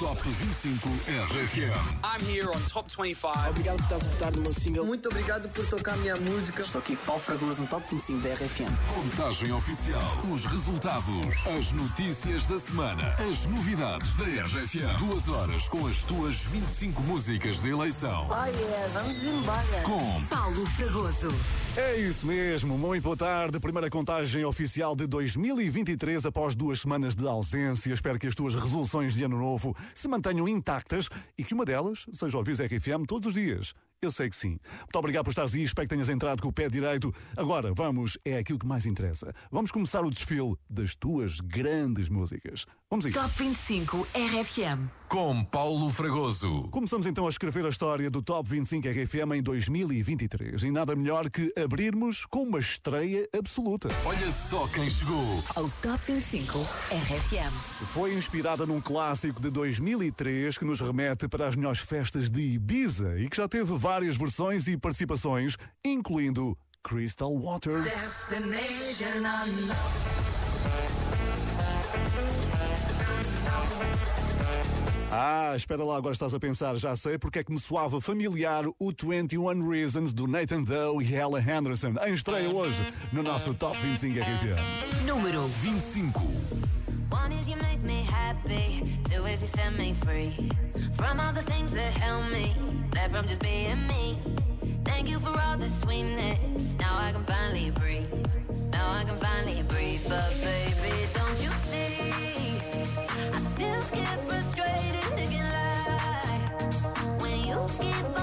25 RFM. I'm here on Top 25. Obrigado por estás a votar no meu single. Muito obrigado por tocar a minha música. Estou aqui com Paulo Fragoso no Top 25 da RFM. Contagem oficial. Os resultados. As notícias da semana. As novidades da RFM. Duas horas com as tuas 25 músicas de eleição. Oh yeah, vamos embora. Com Paulo Fragoso. É isso mesmo, muito boa tarde. Primeira contagem oficial de 2023 após duas semanas de ausência. Espero que as tuas resoluções de ano novo se mantenham intactas e que uma delas seja ouvir RFM todos os dias. Eu sei que sim. Muito obrigado por estares aí, espero que tenhas entrado com o pé direito. Agora, vamos, é aquilo que mais interessa. Vamos começar o desfile das tuas grandes músicas. Vamos a isso. Top 25 RFM. Com Paulo Fragoso. Começamos então a escrever a história do Top 25 RFM em 2023 e nada melhor que abrirmos com uma estreia absoluta. Olha só quem chegou. Ao Top 25 RFM. Foi inspirada num clássico de 2003 que nos remete para as melhores festas de Ibiza e que já teve várias versões e participações, incluindo Crystal Waters. Ah, espera lá, agora estás a pensar, já sei porque é que me soava familiar o 21 Reasons do Nathan Doe e Ella Henderson, em estreia hoje no nosso Top 25 RFM. Número 25. One is you make me happy, two is you set me free from all the things that held me back from just being me. Thank you for all the sweetness. Now I can finally breathe. Now I can finally breathe. But baby, don't you see? I still get frustrated, again like when you keep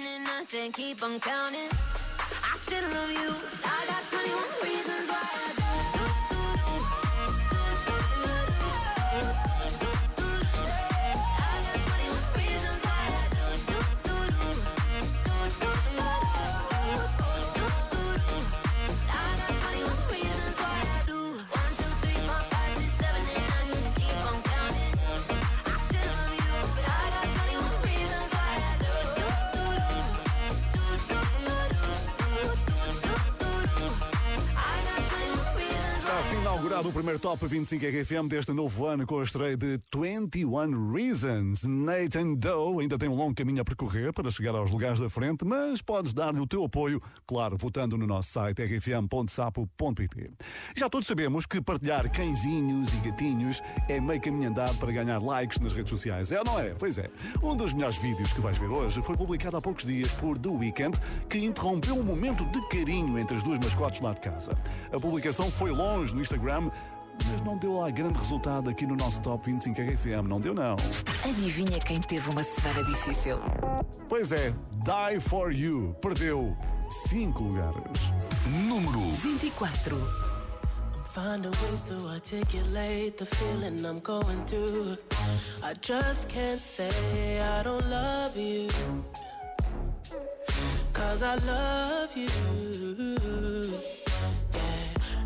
nine, ten. Keep on counting. I still love you. I got 21 reasons why I do. Inaugurado o primeiro Top 25 RFM deste novo ano com a estreia de 21 Reasons. Nathan Doe ainda tem um longo caminho a percorrer para chegar aos lugares da frente, mas podes dar-lhe o teu apoio, claro, votando no nosso site rfm.sapo.pt. Já todos sabemos que partilhar cãezinhos e gatinhos é meio caminho andado para ganhar likes nas redes sociais, é ou não é? Pois é. Um dos melhores vídeos que vais ver hoje foi publicado há poucos dias por The Weeknd, que interrompeu um momento de carinho entre as duas mascotes lá de casa. A publicação foi longe no Instagram, mas não deu lá grande resultado aqui no nosso Top 25 RFM, não deu não. Adivinha quem teve uma semana difícil? Pois é, Die For You perdeu 5 lugares. Número 24. find ways to articulate the feeling I'm going through. I just can't say I don't love you. Cause I love you.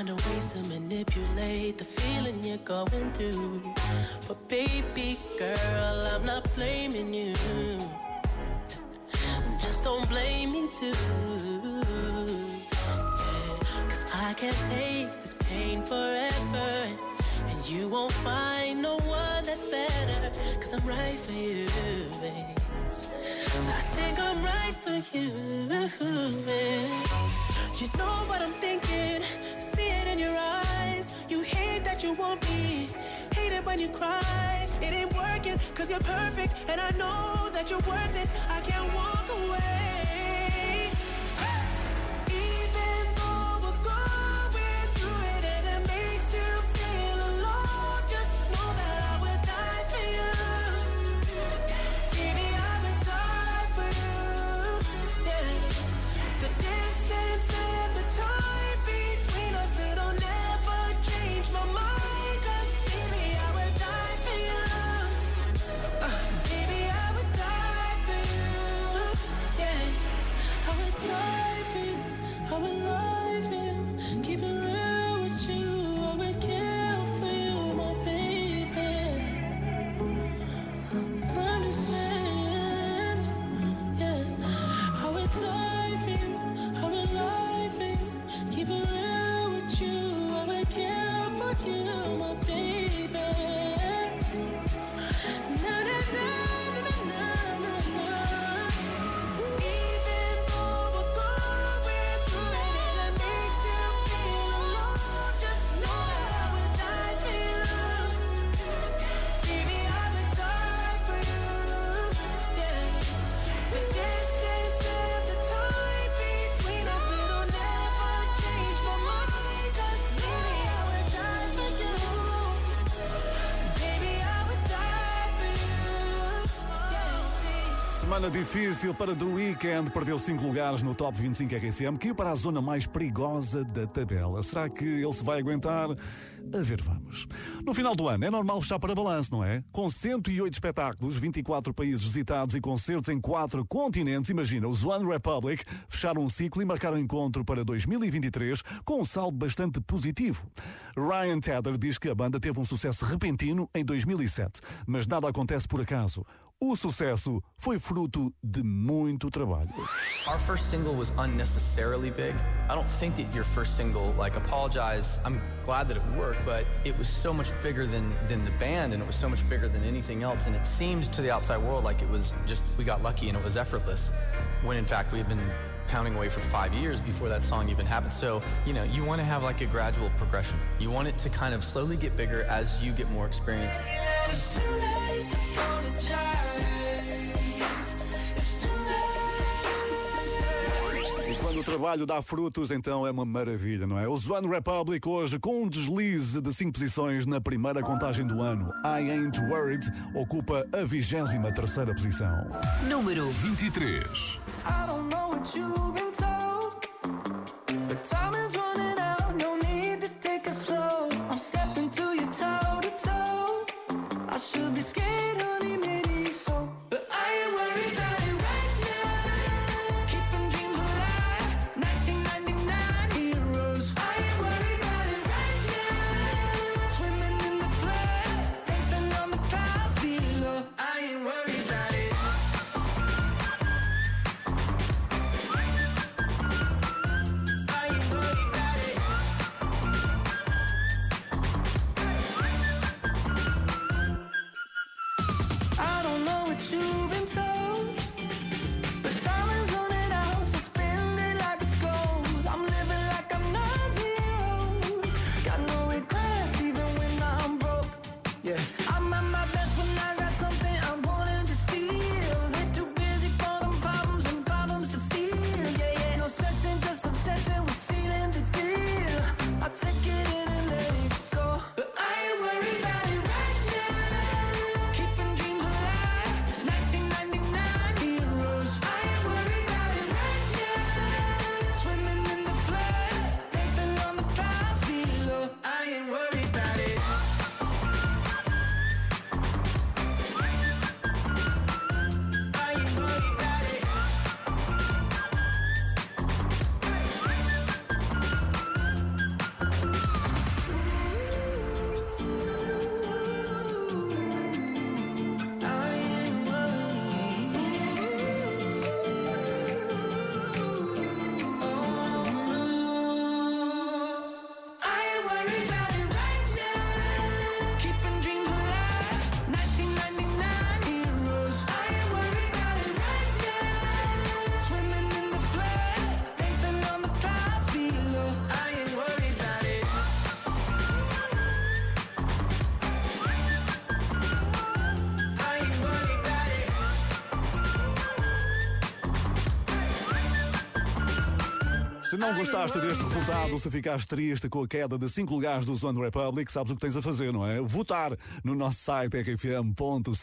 I'm finding ways to manipulate the feeling you're going through. But baby girl, I'm not blaming you. Just don't blame me too. Cause I can't take this pain forever. And you won't find no one that's better. Cause I'm right for you, babe. I think I'm right for you. babe. When you cry. It ain't working, cause you're perfect. And I know that you're worth it. I can't walk away. Difícil para The Weekend, perdeu 5 lugares no Top 25 RFM, que para a zona mais perigosa da tabela. Será que ele se vai aguentar? A ver, vamos. No final do ano é normal fechar para balanço, não é? Com 108 espetáculos, 24 países visitados e concertos em 4 continentes, imagina, os One Republic fecharam um ciclo e marcaram encontro para 2023 com um saldo bastante positivo. Ryan Tedder diz que a banda teve um sucesso repentino em 2007, mas nada acontece por acaso. O sucesso foi fruto de muito trabalho. Our first single was unnecessarily big. I don't think that your first single, like Apologize, I'm glad that it worked, but it was so much bigger than, than the band and it was so much bigger than anything else. And it seemed to the outside world like it was just, we got lucky and it was effortless. When in fact we been pounding away for five years before that song even happened. So, you know, you want to have like a gradual progression. You want it to kind of slowly get bigger as you get more experience. Quando o trabalho dá frutos, então é uma maravilha, não é? Os One Republic hoje com um deslize de 5 posições na primeira contagem do ano. I Ain't Worried ocupa a 23 terceira posição. Número 23. I don't know what you've been Se não gostaste deste resultado, se ficaste triste com a queda de 5 lugares do Zone Republic, sabes o que tens a fazer, não é? Votar no nosso site rfm.sapo.pt.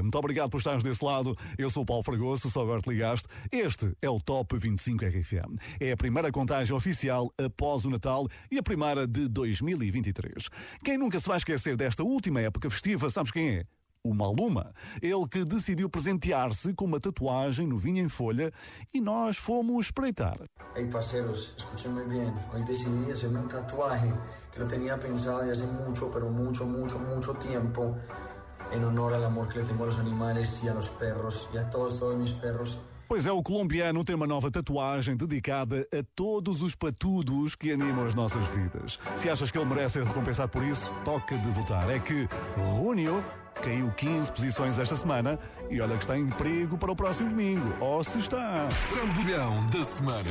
Muito obrigado por estares desse lado. Eu sou o Paulo Fragoso, só agora te ligaste. Este é o Top 25 RFM. É a primeira contagem oficial após o Natal e a primeira de 2023. Quem nunca se vai esquecer desta última época festiva, sabes quem é? O Maluma. Ele que decidiu presentear-se com uma tatuagem no vinho em folha e nós fomos espreitar. Hey parceros, escúchenme bien. Hoy decidí hacerme un tatuaje que lo tenía pensado hace mucho, pero mucho, mucho, mucho tiempo. En honor al amor que le tengo a los animales y a los perros y a todos, todos mis perros. Pois é, o colombiano tem uma nova tatuagem dedicada a todos os patudos que animam as nossas vidas. Se achas que ele merece ser recompensado por isso, toca de votar. É que Junio caiu 15 posições esta semana e olha que está em perigo para o próximo domingo. Ou se está. Trambolhão da semana.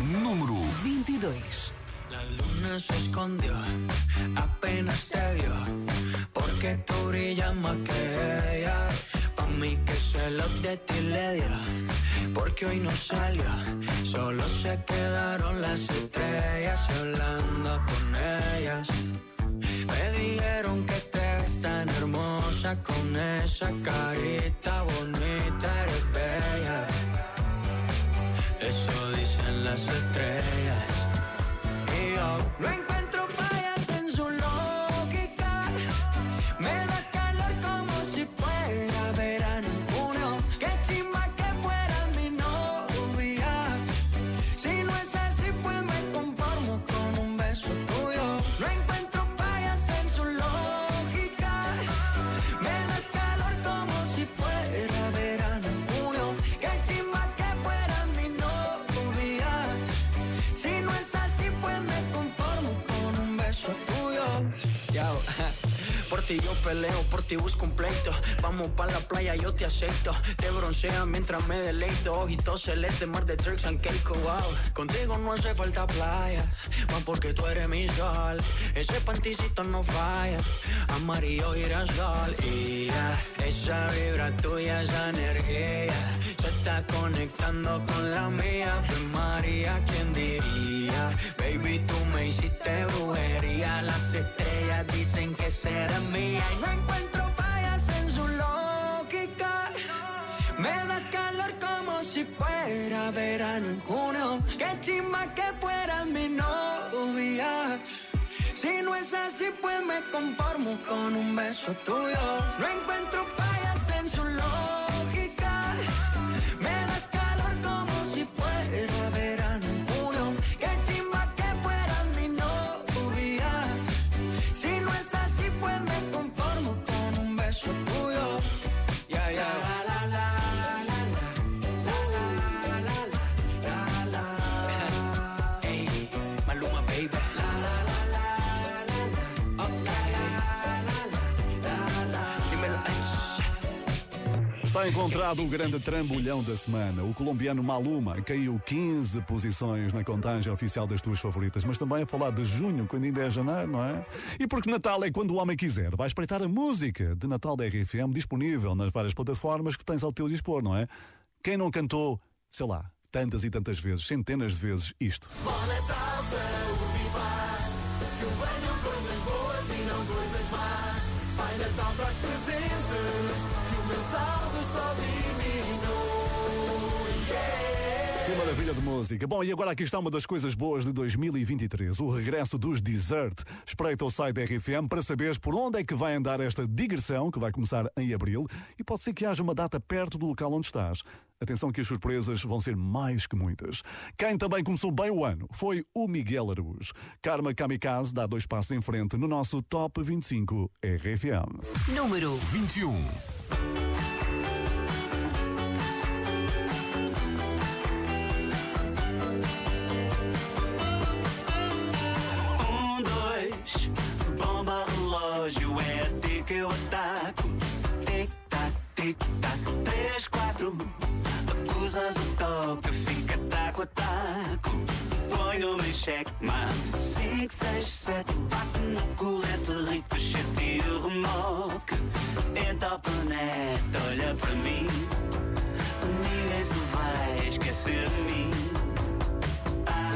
Número 22. La luna se escondió, apenas te vio, porque tú brillas más que ella. Pa' mí que se lo de ti le dio, porque hoy no salió, solo se quedaron las estrellas hablando con ellas. Me dijeron que te ves tan hermosa con esa carita bonita, eres bella. Eso dicen las estrellas. Y yo no encuentro ti yo peleo, por ti busco un. Vamos pa' la playa, yo te acepto. Te broncea mientras me deleito. Ojitos celeste, mar de tricks and cake, wow. Contigo no hace falta playa, más porque tú eres mi sol. Ese panticito no falla, amarillo girasol. Y ya, esa vibra tuya, esa energía. Se está conectando con la mía. Pues María, ¿quién diría? Baby, tú me hiciste brujería, la 70. Dicen que será mía y no encuentro fallas en su lógica. Me das calor como si fuera verano en junio. Qué chimba que fueras mi novia. Si no es así, pues me conformo con un beso tuyo. No encuentro fallas en su lógica. Está encontrado o grande trambolhão da semana. O colombiano Maluma caiu 15 posições na contagem oficial das tuas favoritas, mas também a falar de junho, quando ainda é janeiro, não é? E porque Natal é quando o homem quiser. Vai espreitar a música de Natal da RFM disponível nas várias plataformas que tens ao teu dispor, não é? Quem não cantou, sei lá, tantas e tantas vezes, centenas de vezes isto. Bom Natal, maravilha de música. Bom, e agora aqui está uma das coisas boas de 2023, o regresso dos Desert. Espreita o site da RFM para saberes por onde é que vai andar esta digressão, que vai começar em abril, e pode ser que haja uma data perto do local onde estás. Atenção que as surpresas vão ser mais que muitas. Quem também começou bem o ano foi o Miguel Araújo. Karma Kamikaze dá dois passos em frente no nosso Top 25 RFM. Número 21. Relógio, é a ti que eu ataco. Tic-tac, tic-tac, três, quatro. Acusas o toque, fica taco a taco. Ponho-me em checkmate. Cinco, seis, sete, bate no colete, ricochete e o remoque. Então planeta, olha para mim. Ninguém se vai esquecer de mim. Ah,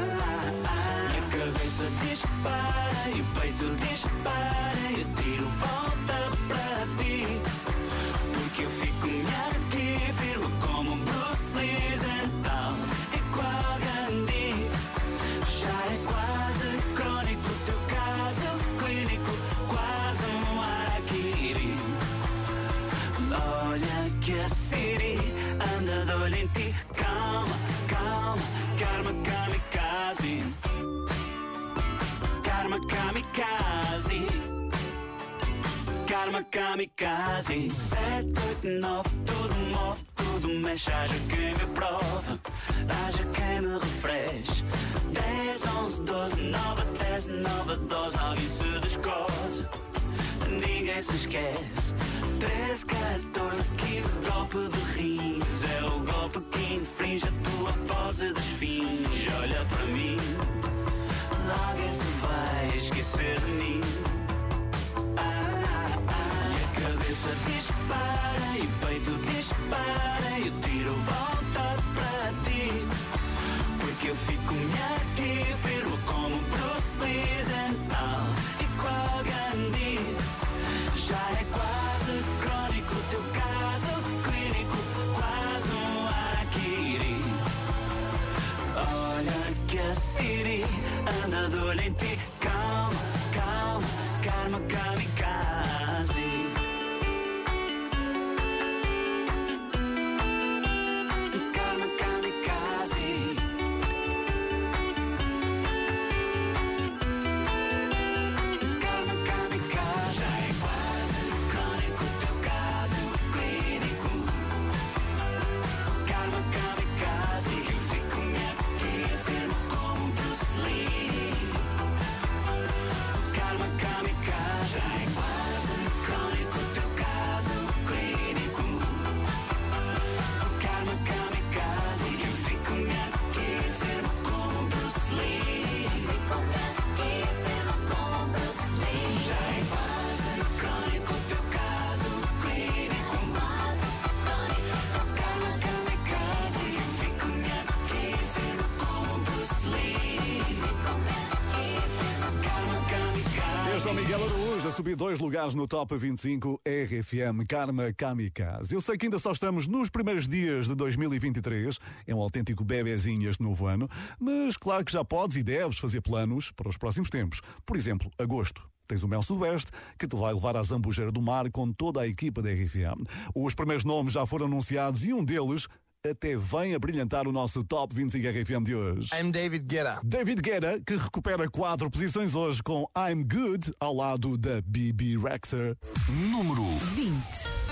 ah, e a cabeça dispara e o peito dispara Karma kamikaze. Sete, oito, nove, tudo move, tudo mexe. Haja quem me prove, haja quem me refresque. Dez, onze, doze, nova tese, nova dose. Alguém se descose ninguém se esquece. 13, 14, 15, golpe de rins. É o golpe que infringe a tua pose de esfinge. Olha para mim, alguém se vai esquecer de mim. Ah, cabeça dispara, e o peito dispara, e o tiro volta para ti. Porque eu fico aqui firme como Bruce Lee então, igual Gandhi. Já é quase crónico o teu caso clínico, quase um araquiri. Olha que a Siri anda ti. Calma, calma, subir dois lugares no Top 25 RFM Karma Kamikaze. Eu sei que ainda só estamos nos primeiros dias de 2023, é um autêntico bebezinho este novo ano, mas claro que já podes e deves fazer planos para os próximos tempos. Por exemplo, agosto. Tens o Mel Sudoeste, que te vai levar à Zambujeira do Mar com toda a equipa da RFM. Os primeiros nomes já foram anunciados e um deles até vem a brilhantar o nosso Top 25 RFM de hoje. I'm David Guetta. David Guetta, que recupera quatro posições hoje com I'm Good, ao lado da BB Rexer. Número 20.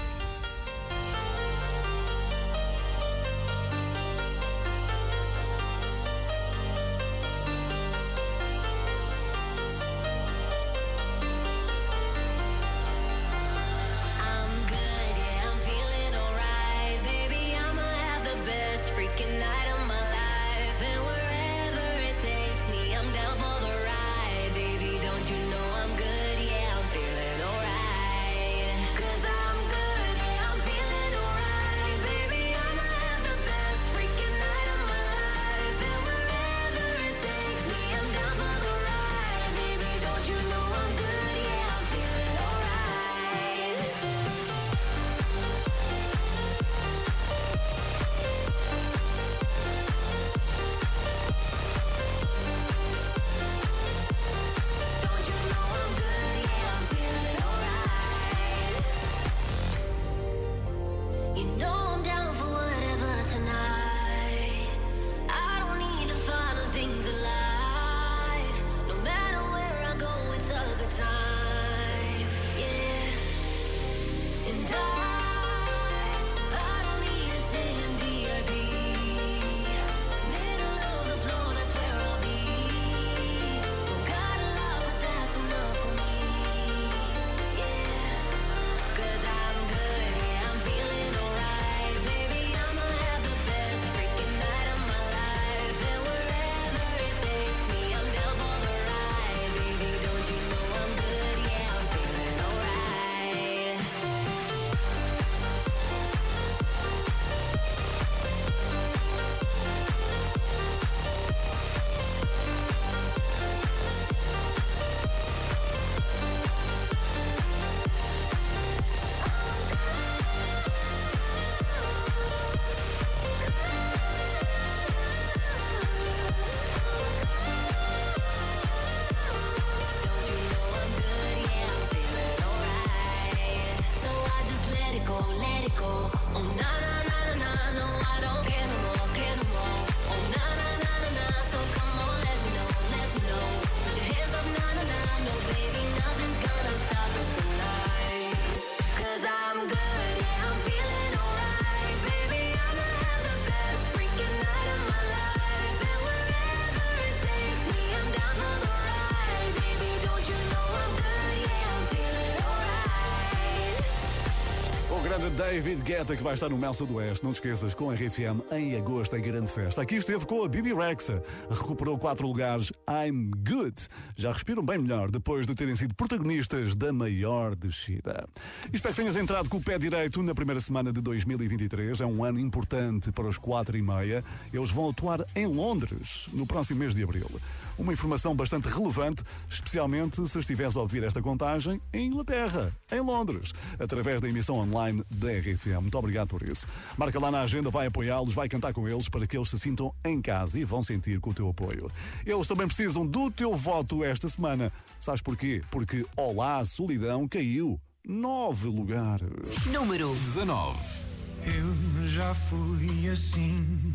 David Guetta que vai estar no Mel Sudoeste, não te esqueças, com a RFM em agosto em grande festa. Aqui esteve com a Bibi Rexa, recuperou quatro lugares, I'm Good. Já respiram bem melhor depois de terem sido protagonistas da maior descida. Espero que tenhas entrado com o pé direito na primeira semana de 2023. É um ano importante para os quatro e meia. Eles vão atuar em Londres no próximo mês de abril. Uma informação bastante relevante, especialmente se estiveres a ouvir esta contagem em Inglaterra, em Londres, através da emissão online da RFM. Muito obrigado por isso. Marca lá na agenda, vai apoiá-los, vai cantar com eles para que eles se sintam em casa e vão sentir com o teu apoio. Eles também precisam do teu voto esta semana. Sabes porquê? Porque Olá, Solidão caiu nove lugares. Número 19. Eu já fui assim,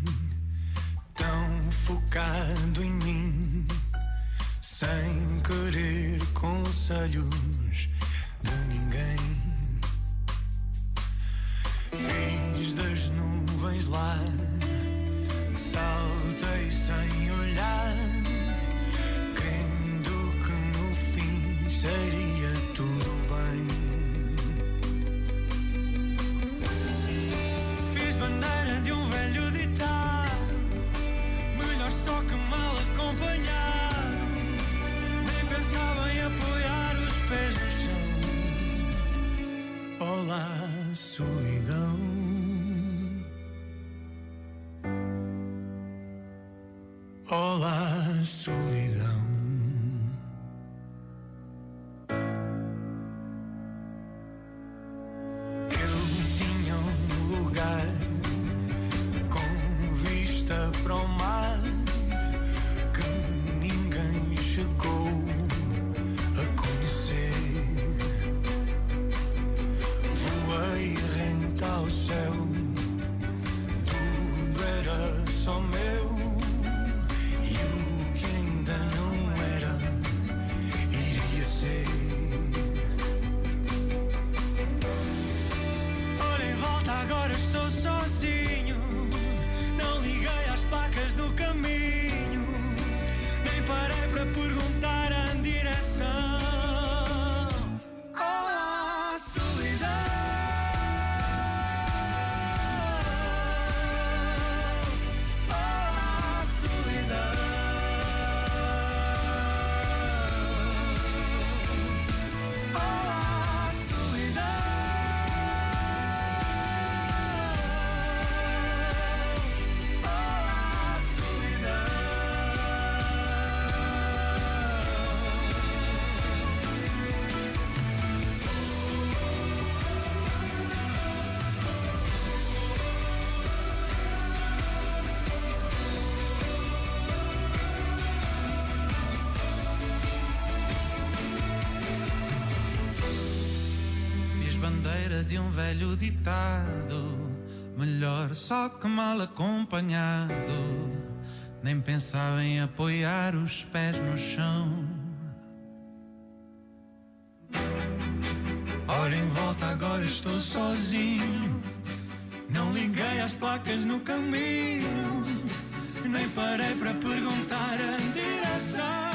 tão focado em mim, sem querer conselhos de ninguém. Fiz das nuvens lá, saltei de um velho ditado Melhor só que mal acompanhado. Nem pensava em apoiar os pés no chão. Olha em volta, agora estou sozinho. Não liguei às placas no caminho Nem parei para perguntar a direção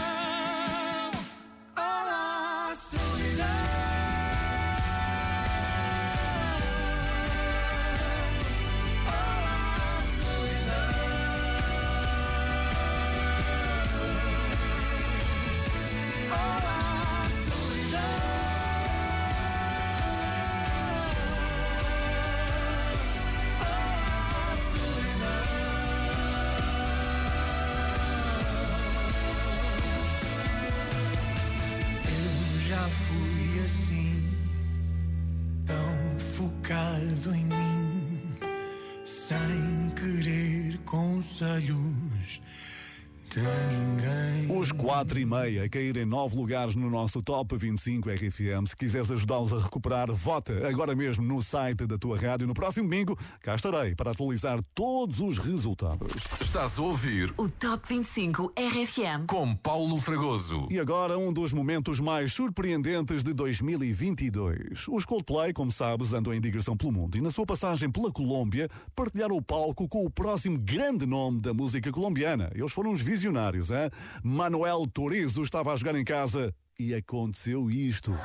4 e meia a cair em 9 lugares no nosso Top 25 RFM. Se quiseres ajudá-los a recuperar, vota agora mesmo no site da tua rádio. No próximo domingo, cá estarei para atualizar todos os resultados. Estás a ouvir O Top 25 RFM. com Paulo Fragoso. E agora um dos momentos mais surpreendentes de 2022. Os Coldplay, como sabes, andam em digressão pelo mundo e na sua passagem pela Colômbia partilharam o palco com o próximo grande nome da música colombiana. Eles foram uns visionários, hein? Manuel Turizo estava a jogar em casa e aconteceu isto.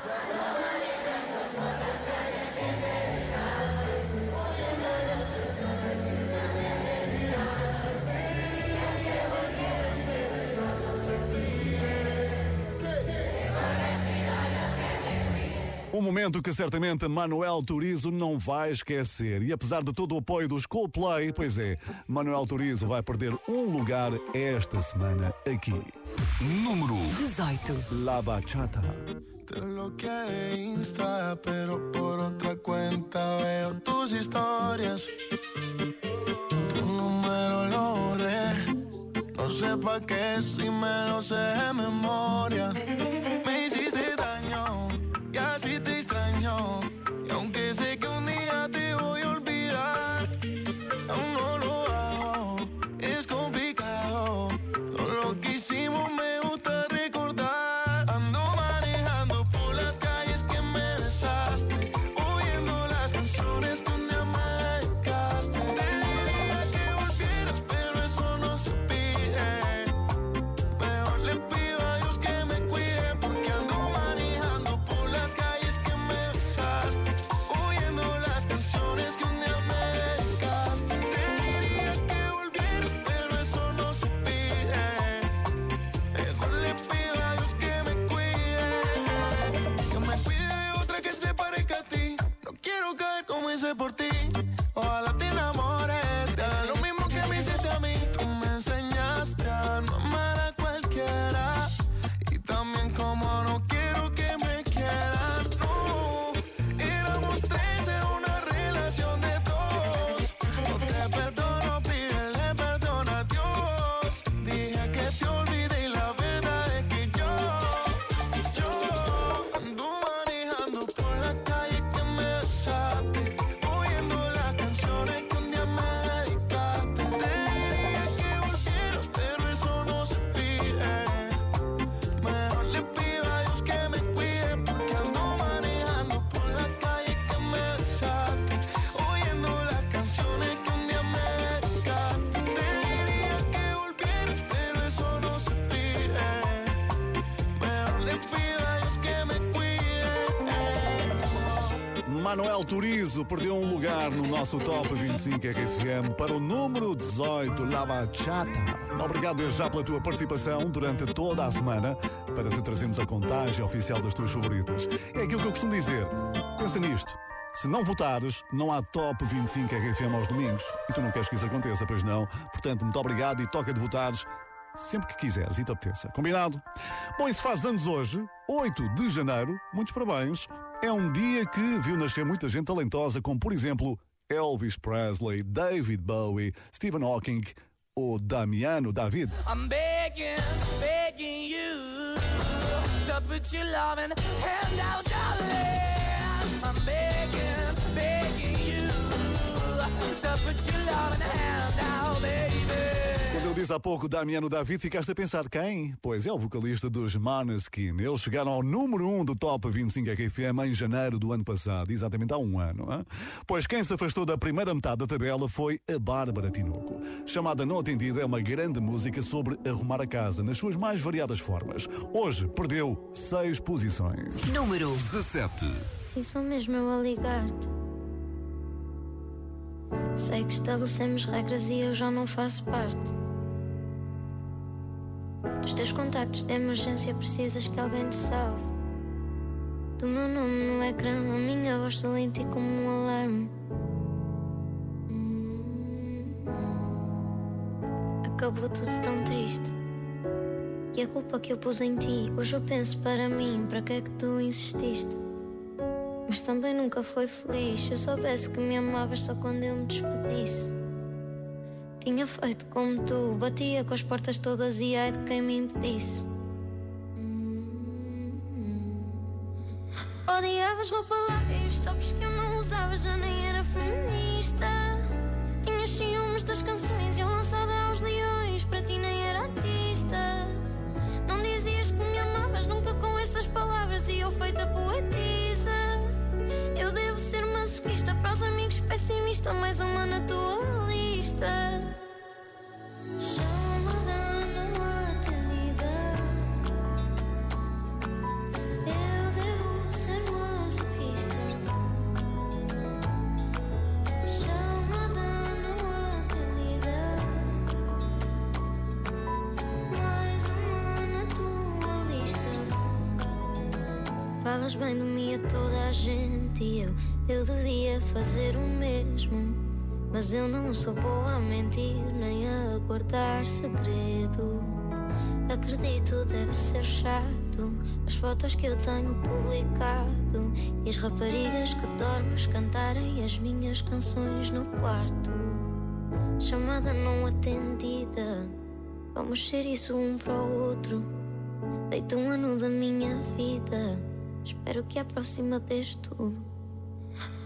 Um momento que certamente Manuel Turizo não vai esquecer. E apesar de todo o apoio dos Coldplay, pois é, Manuel Turizo vai perder um lugar esta semana aqui. Número 18. La Bachata. Te bloqueé Insta, pero por otra cuenta veo tus historias. Tu número lo borré. No sé pa' qué si me lo sé de memoria. Manuel Turizo perdeu um lugar no nosso Top 25 RFM para o número 18, La Bachata. Obrigado já pela tua participação durante toda a semana para te trazermos a contagem oficial das tuas favoritas. É aquilo que eu costumo dizer. Pensa nisto. Se não votares, não há Top 25 RFM aos domingos. E tu não queres que isso aconteça, pois não. Portanto, muito obrigado e toca de votares sempre que quiseres e te apeteça. Combinado? Bom, e se faz anos hoje, 8 de janeiro, muitos parabéns. É um dia que viu nascer muita gente talentosa, como por exemplo Elvis Presley, David Bowie, Stephen Hawking ou Damiano David. I'm begging, begging you to put your loving hand out, darling. I'm begging, begging you to put your loving hand out, baby. Quando eu disse há pouco Damiano David, ficaste a pensar quem? Pois é o vocalista dos Maneskin. Eles chegaram ao número 1 do Top 25 RFM em janeiro do ano passado, exatamente há um ano. Hein? Pois quem se afastou da primeira metade da tabela foi a Bárbara Tinoco. Chamada Não Atendida é uma grande música sobre arrumar a casa nas suas mais variadas formas. Hoje perdeu seis posições. Número 17. Sim, sou mesmo eu a ligar-te. Sei que estabelecemos regras e eu já não faço parte. Dos teus contactos de emergência precisas que alguém te salve. Do meu nome no ecrã, a minha voz em ti como um alarme. Hum, Acabou tudo tão triste. E a culpa que eu pus em ti, hoje eu penso para mim, para que é que tu insististe? Mas também nunca foi feliz. Se eu soubesse que me amavas só quando eu me despedisse. Tinha feito como tu. Batia com as portas todas e ai de quem me impedisse. Odiavas roupa larga e os tops que eu não usava já nem era feminista. Tinhas ciúmes das canções e eu lançada aos leões, para ti nem era artista. Não dizias que me amavas nunca com essas palavras e eu feita poetisa. Eu devo ser masoquista para os amigos pessimista, mais uma na tua Falas bem de mim a toda a gente e eu, eu devia fazer mesmo. Mas eu não sou boa a mentir nem a guardar segredo. Acredito, deve ser chato as fotos que eu tenho publicado e as raparigas que dormes cantarem as minhas canções no quarto. Chamada não atendida, vamos ser isso um para o outro. Deito um ano da minha vida, espero que à próxima dês tudo.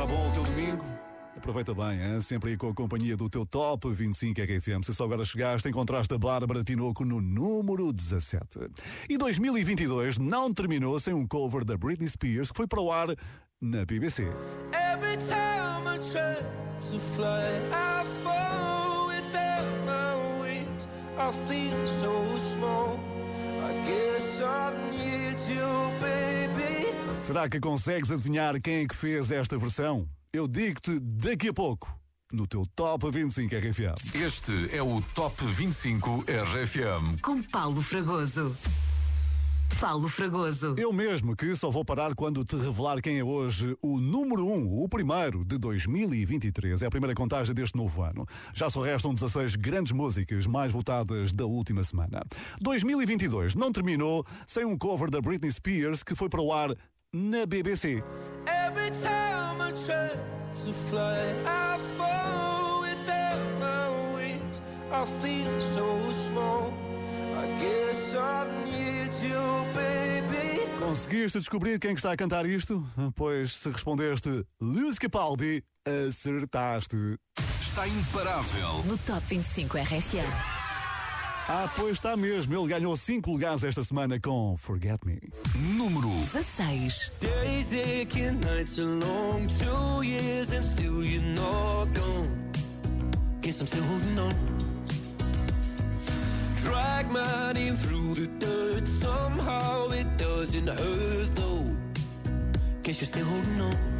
Está bom o teu domingo? Aproveita bem, hein? sempre aí com a companhia do teu Top 25 RFM. Se só agora chegaste, encontraste a Bárbara Tinoco no número 17. E 2022 não terminou sem um cover da Britney Spears que foi para o ar na BBC. Every time I try to fly, I fall without my wings. I feel so small. I guess I need you, baby. Será que consegues adivinhar quem é que fez esta versão? Eu digo-te daqui a pouco, no teu Top 25 RFM. Este é o Top 25 RFM. Com Paulo Fragoso. Paulo Fragoso. Eu mesmo que só vou parar quando te revelar quem é hoje o número 1, um, o primeiro de 2023. É a primeira contagem deste novo ano. Já só restam 16 grandes músicas mais votadas da última semana. 2022 não terminou sem um cover da Britney Spears que foi para o ar na BBC. Every time I try to fly, I fall without my wings. I feel so small. I guess I need you, baby. Conseguiste descobrir quem que está a cantar isto? Pois se respondeste Lewis Capaldi, acertaste. Está imparável. No Top 25 RFM. Ah, pois está mesmo. Ele ganhou 5 lugares esta semana com Forget Me. Número 16. Days aching, nights are long. Two years and still you're not gone. Guess I'm still holding on. Drag my name through the dirt. Somehow it doesn't hurt though. Guess you're still holding on.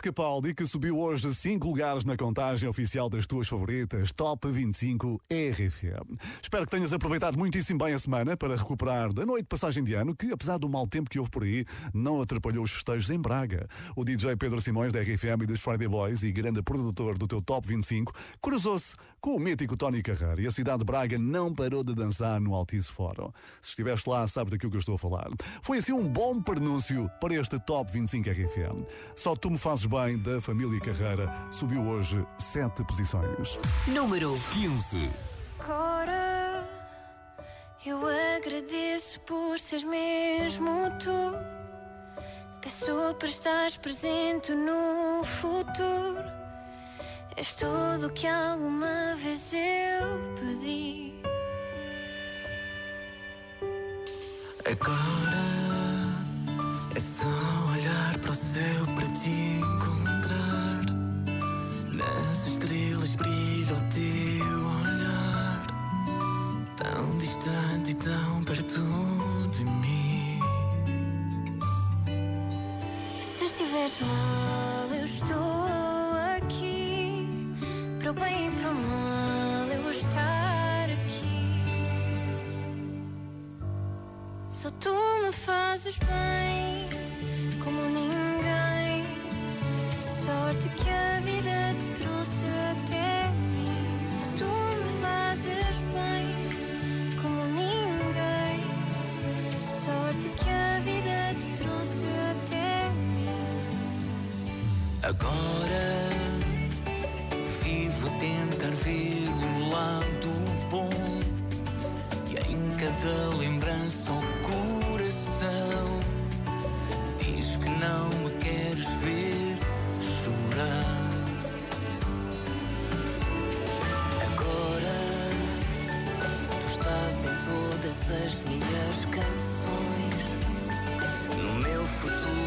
Lewis Capaldi que subiu hoje 5 lugares na contagem oficial das tuas favoritas, Top 25 RFM. Espero que tenhas aproveitado muitíssimo bem a semana para recuperar da noite de passagem de ano, que apesar do mau tempo que houve por aí, não atrapalhou os festejos em Braga. O DJ Pedro Simões da RFM e dos Friday Boys e grande produtor do teu Top 25 cruzou-se com o mítico Tony Carreira e a cidade de Braga não parou de dançar no Altice Fórum. Se estiveste lá, sabes daquilo que eu estou a falar. Foi assim um bom prenúncio para este Top 25 RFM. Só tu me fazes bem da família Carreira subiu hoje 7 posições. Número 15. Agora eu agradeço por seres mesmo tu. Peço para estar presente no futuro. És tudo o que alguma vez eu pedi. Agora é só olhar para o céu para te estrelas brilha o teu olhar, tão distante e tão perto de mim. Se estiveres mal, eu estou aqui. Para o bem e para o mal, eu vou estar aqui. Só tu me fazes bem, como ninguém. Sorte que a vida te trouxe até mim. Só tu me fazes bem, como ninguém. Sorte que a vida te trouxe até mim. Agora vivo a tentar ver o lado bom e em cada lembrança o coração diz que não me queres ver chorar. As minhas canções, no meu futuro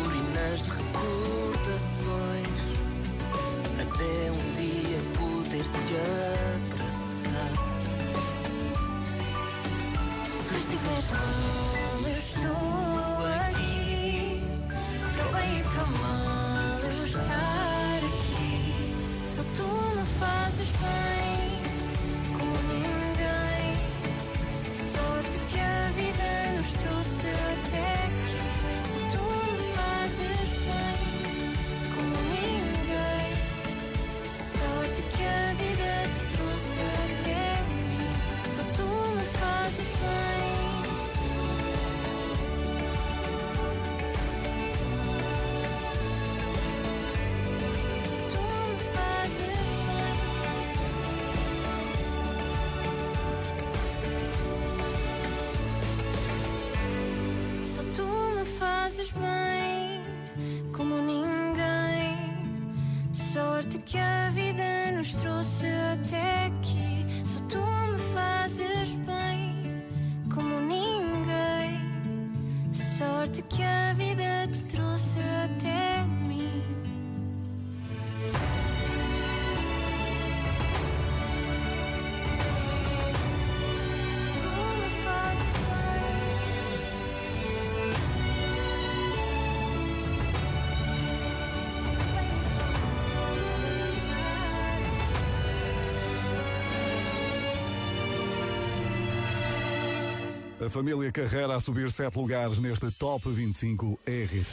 A família Carreira a subir sete lugares neste Top 25 RF.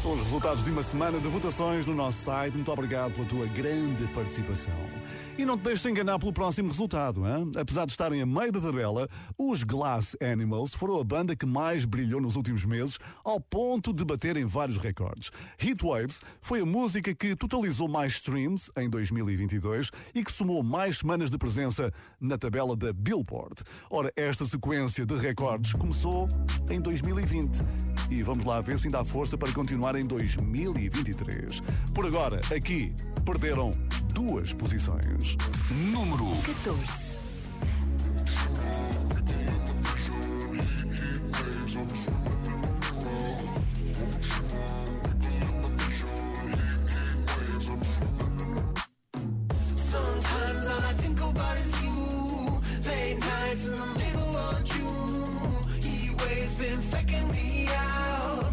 São os resultados de uma semana de votações no nosso site. Muito obrigado pela tua grande participação. E não te deixes enganar pelo próximo resultado. Hein? Apesar de estarem a meio da tabela, os Glass Animals foram a banda que mais brilhou nos últimos meses, ao ponto de baterem vários recordes. Heatwaves foi a música que totalizou mais streams em 2022 e que somou mais semanas de presença na tabela da Billboard. Ora, esta sequência de recordes começou em 2020 e vamos lá ver se ainda há força para continuar em 2023. Por agora, aqui, perderam duas posições. Número 14. Sometimes all I think about is you. Late nights in the middle of June. He waves been faking me out.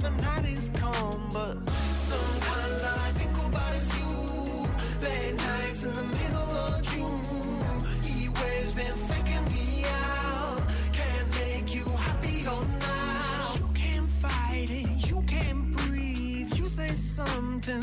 the night is come, but sometimes all I think about is you. Late nights in the middle of June. He waves been faking me out. Can't make you happier now. You can't fight it, you can't breathe. You say something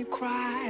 you cry.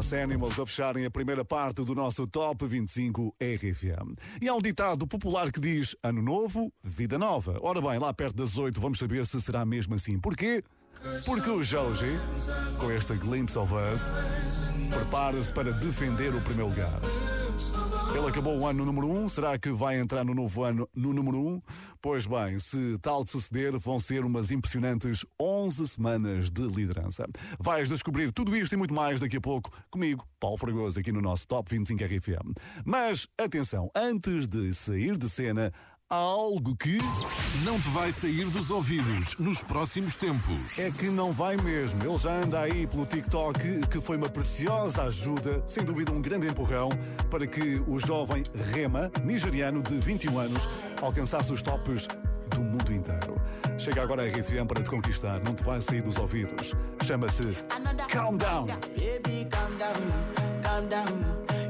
Glass Animals a fecharem a primeira parte do nosso Top 25 RFM. E há um ditado popular que diz: Ano novo, vida nova. Ora bem, lá perto das 8 vamos saber se será mesmo assim. Porquê? Porque o Joji, com esta Glimpse of Us, prepara-se para defender o primeiro lugar. Ele acabou o ano no número 1, um, será que vai entrar no novo ano no número 1? Um? Pois bem, se tal de suceder, vão ser umas impressionantes 11 semanas de liderança. Vais descobrir tudo isto e muito mais daqui a pouco comigo, Paulo Fragoso, aqui no nosso Top 25 RFM. Mas, atenção, antes de sair de cena, algo que não te vai sair dos ouvidos nos próximos tempos. É que não vai mesmo. Ele já anda aí pelo TikTok, que foi uma preciosa ajuda, sem dúvida um grande empurrão, para que o jovem Rema, nigeriano de 21 anos, alcançasse os tops do mundo inteiro. Chega agora a RFM para te conquistar, não te vai sair dos ouvidos. Chama-se Calm Down. Baby, calm down, calm down.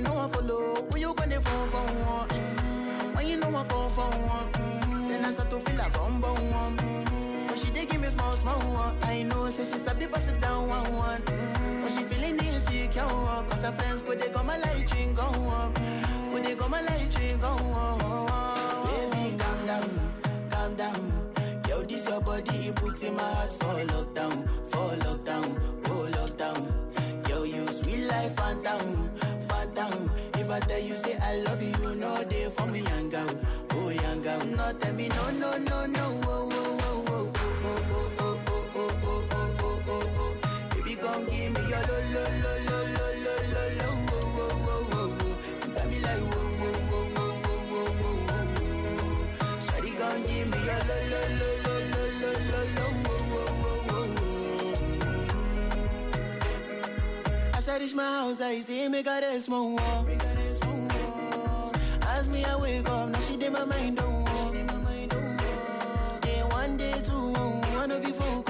ain't no one follow. Who you gonna phone for one? Mm-hmm. When you know I come for one, mm-hmm. then I start to feel a bum one. Mm-hmm. But she dey give me small small one. I know, say she sabi pass it down one one. Mm-hmm. She feeling insecure, cause her friends go they go my light ring go on. Go they go my light ring go on. Baby, calm down, calm down. Yo, this your body, it puts in my heart for lockdown, for lockdown. Tell you say I love you, know they for me, girl, oh girl. No, tell me no, no, no, no, oh, oh, oh, oh, oh, oh, oh, oh, oh, oh, oh, oh, oh. Baby, come give me your lo, lo, lo, lo, lo, lo, lo, lo, oh, oh, oh, oh, oh. You got me like whoa, whoa, whoa, whoa, whoa, whoa, whoa, whoa. Shawty, come give me your lo, lo, lo, lo, lo, lo, lo, lo, oh, oh, oh, oh. As I reach my house, I see. Me got a small wall. Me, I wake up, now she did my mind don't walk. Then one day, two, one of you folk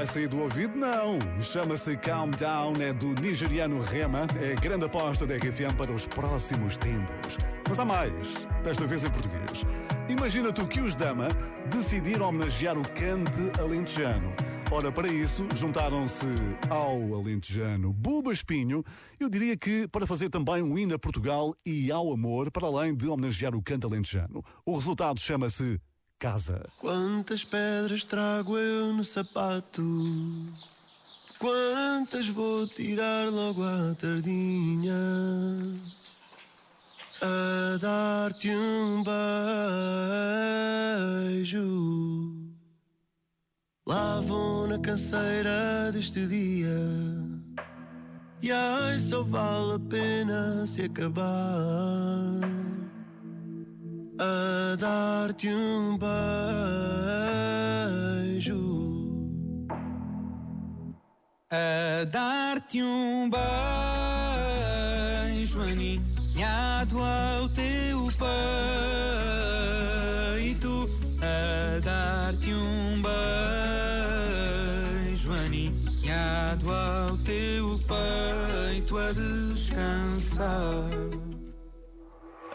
vai sair do ouvido, não. Chama-se Calm Down, é do nigeriano Rema. É a grande aposta da RFM para os próximos tempos. Mas há mais, desta vez em português. Imagina tu que os Dama decidiram homenagear o cante alentejano. Ora, para isso, juntaram-se ao alentejano Buba Espinho, eu diria que para fazer também um hino a Portugal e ao amor, para além de homenagear o canto alentejano. O resultado chama-se Casa. Quantas pedras trago eu no sapato? Quantas vou tirar logo à tardinha? A dar-te um beijo. Lá vou na canseira deste dia. E ai, só vale a pena se acabar a dar-te um beijo. A dar-te um beijo aninhado ao teu peito. A dar-te um beijo aninhado ao teu a descansar.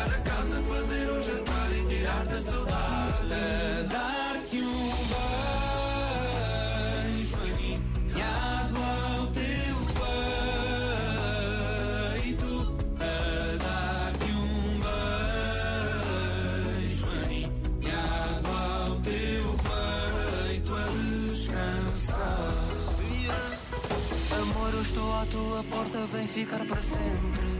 Chegar a casa, fazer um jantar e tirar-te a saudade. Dar-te um beijo aninhado ao teu peito. A dar-te um beijo aninhado ao teu peito a descansar. Amor, eu estou à tua porta, vem ficar para sempre.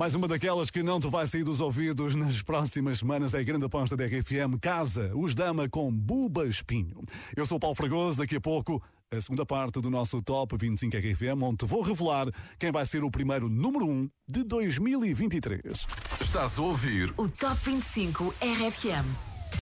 Mais uma daquelas que não te vai sair dos ouvidos nas próximas semanas é a grande aposta da RFM Casa, os Dama com Buba Espinho. Eu sou o Paulo Fragoso, daqui a pouco a segunda parte do nosso Top 25 RFM, onde te vou revelar quem vai ser o primeiro número 1 de 2023. Estás a ouvir O Top 25 RFM.